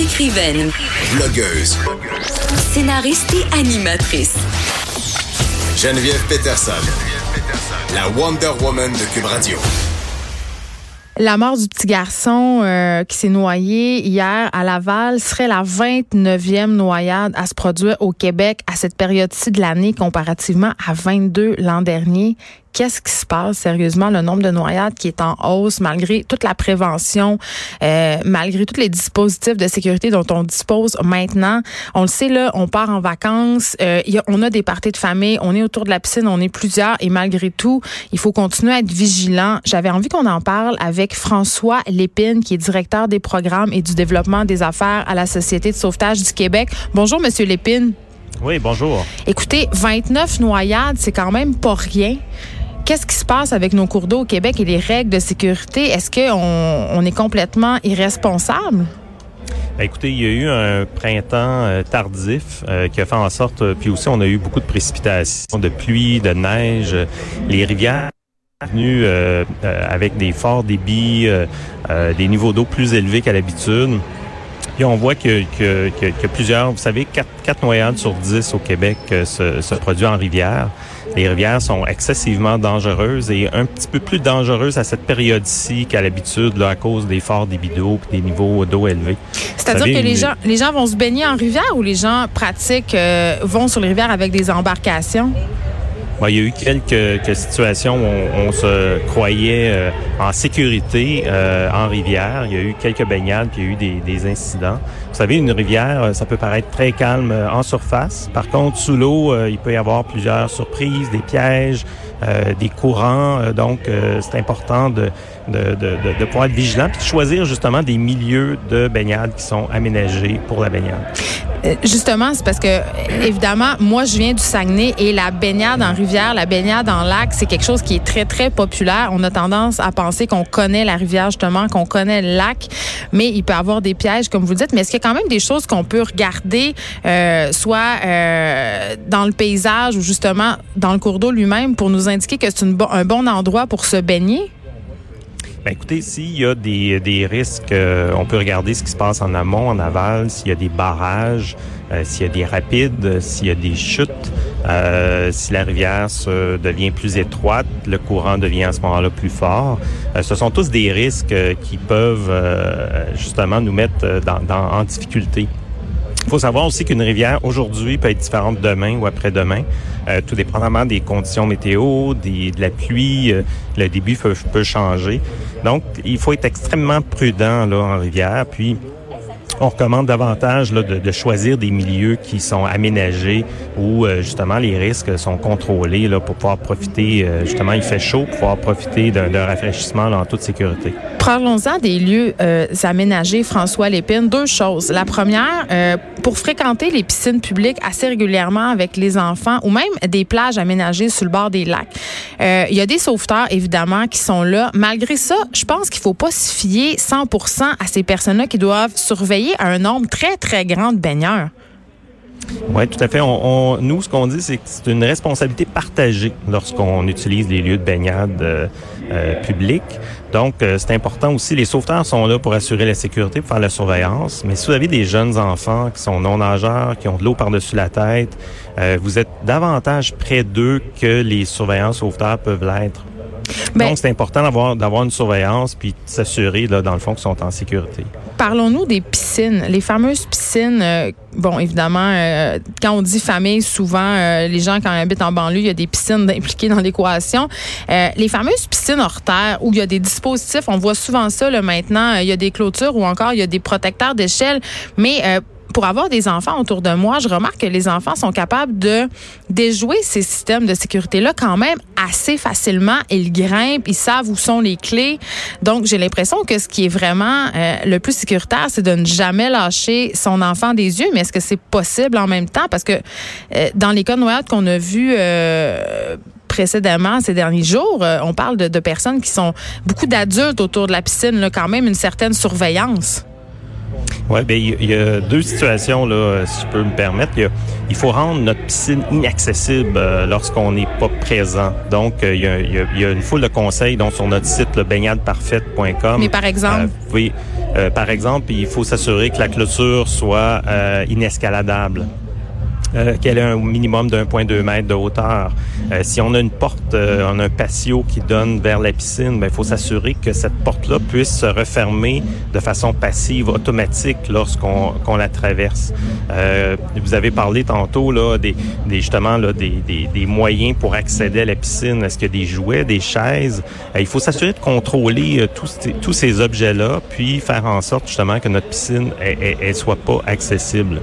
Écrivaine, Blogueuse. scénariste et animatrice. Geneviève Peterson. La Wonder Woman de Cube Radio. La mort du petit garçon euh, qui s'est noyé hier à Laval serait la 29e noyade à se produire au Québec à cette période-ci de l'année comparativement à 22 l'an dernier qu'est-ce qui se passe sérieusement, le nombre de noyades qui est en hausse malgré toute la prévention, euh, malgré tous les dispositifs de sécurité dont on dispose maintenant. On le sait, là, on part en vacances, euh, y a, on a des parties de famille, on est autour de la piscine, on est plusieurs et malgré tout, il faut continuer à être vigilant. J'avais envie qu'on en parle avec François Lépine, qui est directeur des programmes et du développement des affaires à la Société de sauvetage du Québec. Bonjour, Monsieur Lépine. Oui, bonjour. Écoutez, 29 noyades, c'est quand même pas rien. Qu'est-ce qui se passe avec nos cours d'eau au Québec et les règles de sécurité? Est-ce qu'on on est complètement irresponsable? Ben, écoutez, il y a eu un printemps euh, tardif euh, qui a fait en sorte, euh, puis aussi on a eu beaucoup de précipitations, de pluie, de neige, les rivières venues avec des forts débits, des niveaux d'eau plus élevés qu'à l'habitude. Puis on voit que, plusieurs, vous savez, 4, 4 noyades sur 10 au Québec se, se produisent en rivière. Les rivières sont excessivement dangereuses et un petit peu plus dangereuses à cette période-ci qu'à l'habitude à cause des forts débits d'eau et des niveaux d'eau élevés. C'est-à-dire que les gens, les gens vont se baigner en rivière ou les gens pratiquent, euh, vont sur les rivières avec des embarcations? Il y a eu quelques, situations où on, on se croyait euh, en sécurité euh, en rivière. Il y a eu quelques baignades, puis il y a eu des, des, incidents. Vous savez, une rivière, euh, ça peut paraître très calme en surface. Par contre, sous l'eau, il peut y avoir plusieurs surprises, des pièges, des courants. donc, c'est important de, de, de, de, pouvoir être vigilant, puis de choisir justement des milieux de baignade qui sont aménagés pour la baignade. Justement, c'est parce que, évidemment, moi, je viens du Saguenay et la baignade en rivière, la baignade en lac, c'est quelque chose qui est très, très populaire. On a tendance à penser qu'on connaît la rivière, justement, qu'on connaît le lac, mais il peut y avoir des pièges, comme vous le dites. Mais est-ce qu'il y a quand même des choses qu'on peut regarder, euh, soit euh, dans le paysage ou justement dans le cours d'eau lui-même pour nous indiquer que c'est un bon endroit pour se baigner? Ben écoutez, s'il y a des, des risques, euh, on peut regarder ce qui se passe en amont, en aval, s'il y a des barrages, euh, s'il y a des rapides, s'il y a des chutes, euh, si la rivière se devient plus étroite, le courant devient à ce moment-là plus fort. ce sont tous des risques qui peuvent justement nous mettre dans, dans, en difficulté. Il faut savoir aussi qu'une rivière aujourd'hui peut être différente demain ou après-demain, euh, tout dépendamment des conditions météo, de la pluie, euh, le début peut, peut, changer. Donc, il faut être extrêmement prudent là en rivière. Puis, on recommande davantage de, choisir des milieux qui sont aménagés où euh, justement les risques sont contrôlés pour pouvoir profiter, euh, justement il fait chaud, pour pouvoir profiter d'un rafraîchissement en toute sécurité. Parlons-en des lieux euh, aménagés, François Lépine. Deux choses. La première, pour fréquenter les piscines publiques assez régulièrement avec les enfants ou même des plages aménagées sur le bord des lacs, il y a des sauveteurs, évidemment, qui sont là. Malgré ça, je pense qu'il faut pas se fier 100 à ces personnes-là qui doivent surveiller un nombre très, très grand de baigneurs. Oui, tout à fait. Nous, ce qu'on dit, c'est que c'est une responsabilité partagée lorsqu'on utilise les lieux de baignade euh, euh, publics. Donc, euh, c'est important aussi. Les sauveteurs sont là pour assurer la sécurité, pour faire la surveillance. Mais si vous avez des jeunes enfants qui sont non nageurs, qui ont de l'eau par-dessus la tête, euh, vous êtes davantage près d'eux que les surveillants sauveteurs peuvent l'être. Ben, Donc, c'est important d'avoir d'avoir une surveillance puis de s'assurer, là, dans le fond, qu'ils sont en sécurité. Parlons-nous des piscines, les fameuses piscines. Euh, bon, évidemment, euh, quand on dit famille, souvent, euh, les gens, quand ils habitent en banlieue, il y a des piscines impliquées dans l'équation. les fameuses piscines hors terre, où il y a des dispositifs, on voit souvent ça là, maintenant, il y a des clôtures ou encore il y a des protecteurs d'échelle, mais pour avoir des enfants autour de moi, je remarque que les enfants sont capables de déjouer ces systèmes de sécurité-là quand même assez facilement. Ils grimpent, ils savent où sont les clés. Donc, j'ai l'impression que ce qui est vraiment euh, le plus sécuritaire, c'est de ne jamais lâcher son enfant des yeux. Mais est-ce que c'est possible en même temps? Parce que euh, dans les cas de qu'on a vus... Euh, précédemment ces derniers jours, on parle de, de, personnes qui sont beaucoup d'adultes autour de la piscine, là, quand même une certaine surveillance. Oui, bien, il y, a deux situations, là, si je peux me permettre. Il, y a, il faut rendre notre piscine inaccessible euh, lorsqu'on n'est pas présent. Donc, euh, il, y a, il, y a, une foule de conseils donc, sur notre site, le baignadeparfaite.com. Mais par exemple? Euh, vous pouvez par exemple, il faut s'assurer que la clôture soit inescaladable euh, qu'elle ait un minimum de 1,2 mètre de hauteur. Euh, si on a une porte, euh, on a un patio qui donne vers la piscine, il ben, faut s'assurer que cette porte-là puisse se refermer de façon passive, automatique lorsqu'on qu'on la traverse. Euh, vous avez parlé tantôt là, des, des justement là, des, des, des, moyens pour accéder à la piscine. Est-ce qu'il y a des jouets, des chaises? il faut s'assurer de contrôler tous, tous ces objets-là, puis faire en sorte justement que notre piscine elle, soit pas accessible.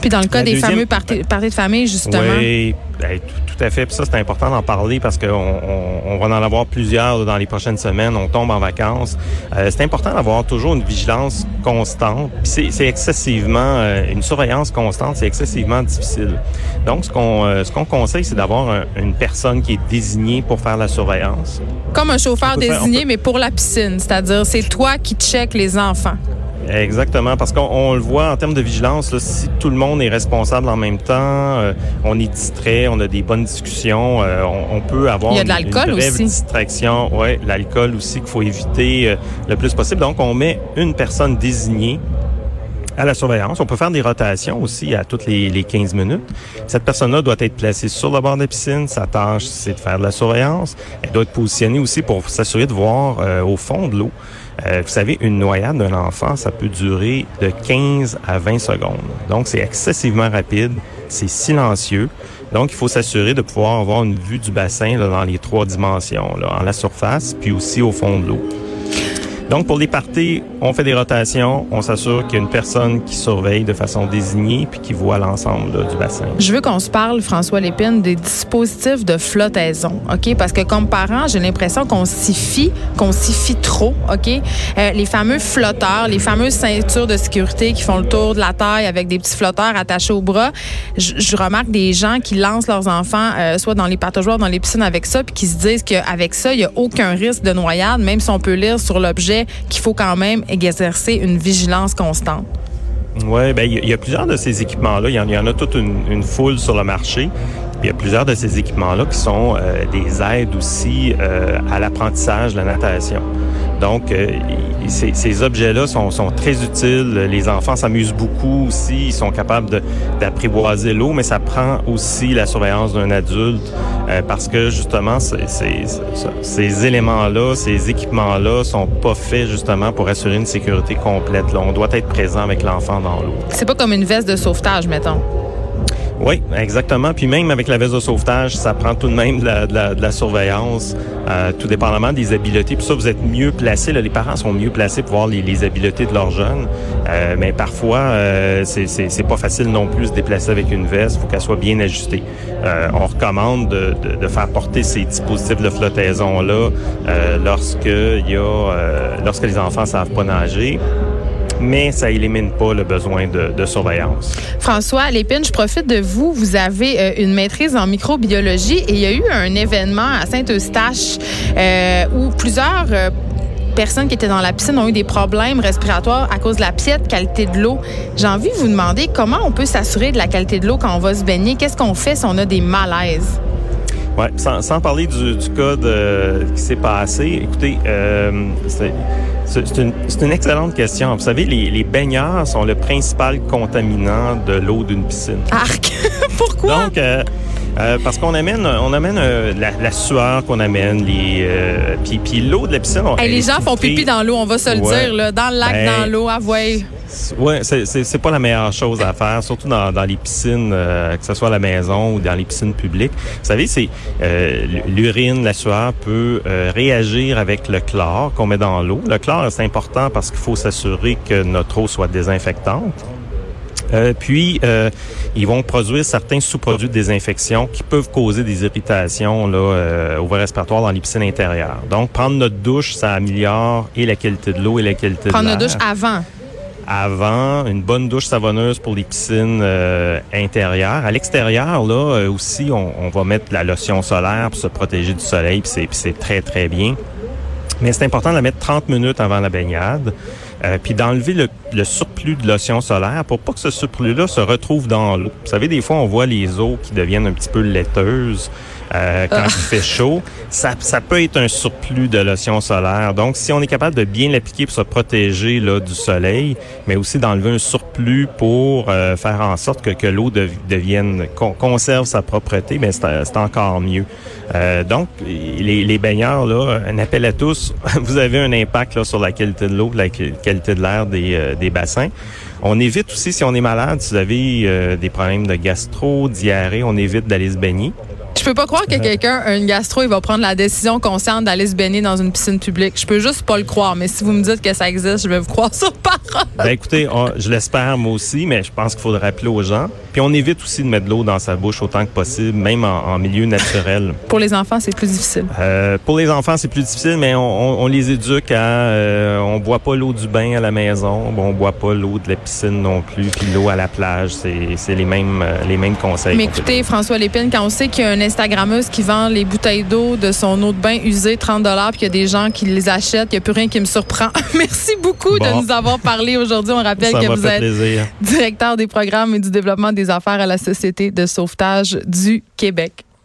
Puis dans le cas des fameux parties parler de famille, justement? Oui, ben, tout, à fait. Puis ça, c'est important d'en parler parce qu'on on, va en avoir plusieurs dans les prochaines semaines. On tombe en vacances. Euh, c'est important d'avoir toujours une vigilance constante. Puis c'est excessivement, euh, une surveillance constante, c'est excessivement difficile. Donc, ce qu'on euh, ce qu'on conseille, c'est d'avoir une personne qui est désignée pour faire la surveillance. Comme un chauffeur désigné, mais pour la piscine. C'est-à-dire, c'est toi qui check les enfants. Exactement, parce qu'on le voit en termes de vigilance, là, si tout le monde est responsable en même temps, euh, on est distrait, on a des bonnes discussions, euh, on, peut avoir Il y a de l'alcool une, brève distraction. Ouais, l'alcool aussi qu'il faut éviter euh, le plus possible. Donc, on met une personne désignée à la surveillance. On peut faire des rotations aussi à toutes les, les 15 minutes. Cette personne-là doit être placée sur le bord de la piscine. Sa tâche, c'est de faire de la surveillance. Elle doit être positionnée aussi pour s'assurer de voir au fond de l'eau. Euh, vous savez, une noyade d'un enfant, ça peut durer de 15 à 20 secondes. Donc, c'est excessivement rapide, c'est silencieux. Donc, il faut s'assurer de pouvoir avoir une vue du bassin là, dans les trois dimensions, là, en la surface, puis aussi au fond de l'eau. Donc, pour les parties, on fait des rotations, on s'assure qu'il y a une personne qui surveille de façon désignée puis qui voit l'ensemble du bassin. Je veux qu'on se parle, François Lépine, des dispositifs de flottaison, OK? Parce que comme parent, j'ai l'impression qu'on s'y fie, qu'on s'y fie trop, OK? Euh, les fameux flotteurs, les fameuses ceintures de sécurité qui font le tour de la taille avec des petits flotteurs attachés au bras. Je, remarque des gens qui lancent leurs enfants euh, soit dans les pataugeoires, dans les piscines avec ça, puis qui se disent qu'avec ça, il n'y a aucun risque de noyade, même si on peut lire sur l'objet qu'il faut quand même exercer une vigilance constante. Oui, ben il y, a plusieurs de ces équipements-là. Il y, en a toute une, foule sur le marché. Il y a plusieurs de ces équipements-là qui sont euh, des aides aussi euh, à l'apprentissage de la natation. Donc, euh, ces, objets-là sont, très utiles. Les enfants s'amusent beaucoup aussi. Ils sont capables d'apprivoiser l'eau, mais ça prend aussi la surveillance d'un adulte euh, parce que justement, ces éléments-là, ces équipements-là sont pas faits justement pour assurer une sécurité complète. On doit être présent avec l'enfant dans l'eau. C'est pas comme une veste de sauvetage, mettons. Oui, exactement. Puis même avec la veste de sauvetage, ça prend tout de même de la, de la, surveillance, euh, tout dépendamment des habiletés. Puis ça, vous êtes mieux placé. Les parents sont mieux placés pour voir les, les habiletés de leurs jeunes. Euh, mais parfois, euh, c'est pas facile non plus de se déplacer avec une veste. Il faut qu'elle soit bien ajustée. Euh, on recommande de, de, de, faire porter ces dispositifs de flottaison là euh, lorsque il y a, lorsque les enfants savent pas nager mais ça élimine pas le besoin de, surveillance. François Lépine, je profite de vous. Vous avez euh, une maîtrise en microbiologie et il y a eu un événement à Saint-Eustache euh, où plusieurs euh, personnes qui étaient dans la piscine ont eu des problèmes respiratoires à cause de la piètre qualité de l'eau. J'ai envie de vous demander comment on peut s'assurer de la qualité de l'eau quand on va se baigner? Qu'est-ce qu'on fait si on a des malaises? Ouais, sans, sans parler du, du cas de, qui s'est passé, écoutez, euh, c'est une, une, excellente question. Vous savez, les, les, baigneurs sont le principal contaminant de l'eau d'une piscine. Arc! Pourquoi? Donc, euh, euh, parce qu'on amène, on amène euh, la, la, sueur qu'on amène, les euh, puis, puis l'eau de la piscine. On, les gens font pipi dans l'eau, on va se le dire, là, dans le lac, ben, dans l'eau, à oui, c'est pas la meilleure chose à faire, surtout dans, dans les piscines, euh, que ce soit à la maison ou dans les piscines publiques. Vous savez, c'est euh, l'urine, la sueur peut euh, réagir avec le chlore qu'on met dans l'eau. Le chlore, c'est important parce qu'il faut s'assurer que notre eau soit désinfectante. Puis, ils vont produire certains sous-produits de désinfection qui peuvent causer des irritations là, au respiratoire dans les piscines intérieures. Donc, prendre notre douche, ça améliore et la qualité de l'eau et la qualité de l'air. Prendre notre douche avant avant, une bonne douche savonneuse pour les piscines euh, intérieures. À l'extérieur, là euh, aussi, on, va mettre la lotion solaire pour se protéger du soleil, puis c'est très, très bien. Mais c'est important de la mettre 30 minutes avant la baignade. Euh, puis d'enlever le, le surplus de lotion solaire pour pas que ce surplus-là se retrouve dans l'eau. Vous savez, des fois, on voit les eaux qui deviennent un petit peu laiteuses. Euh, quand il fait chaud, ça, ça peut être un surplus de lotion solaire. Donc, si on est capable de bien l'appliquer pour se protéger là, du soleil, mais aussi d'enlever un surplus pour euh, faire en sorte que, que l'eau devienne, conserve sa propreté, mais c'est encore mieux. Euh, donc, les, les baigneurs, là, un appel à tous, vous avez un impact là, sur la qualité de l'eau, la qualité de l'air des, des bassins. On évite aussi, si on est malade, si vous avez des problèmes de gastro, diarrhée, on évite d'aller se baigner. Je peux pas croire que quelqu'un une gastro, il va prendre la décision consciente d'aller se baigner dans une piscine publique. Je peux juste pas le croire. Mais si vous me dites que ça existe, je vais vous croire sur parole. Ben écoutez, je l'espère moi aussi, mais je pense qu'il faudrait rappeler aux gens. Puis on évite aussi de mettre de l'eau dans sa bouche autant que possible, même en, milieu naturel. pour les enfants, c'est plus difficile. Euh, pour les enfants, c'est plus difficile, mais on, on, les éduque à, euh, on boit pas l'eau du bain à la maison, bon, on boit pas l'eau de la piscine non plus, puis l'eau à la plage, c'est les mêmes euh, les mêmes conseils. Mais écoutez, François Lépine, quand on sait qu'il y a un Instagrammeuse qui vend les bouteilles d'eau de son eau de bain usée 30 dollars puis qu'il y a des gens qui les achètent, il n'y a plus rien qui me surprend. Merci beaucoup de nous avoir parlé aujourd'hui. On rappelle que vous êtes directeur des programmes et du développement des affaires à la Société de sauvetage du Québec.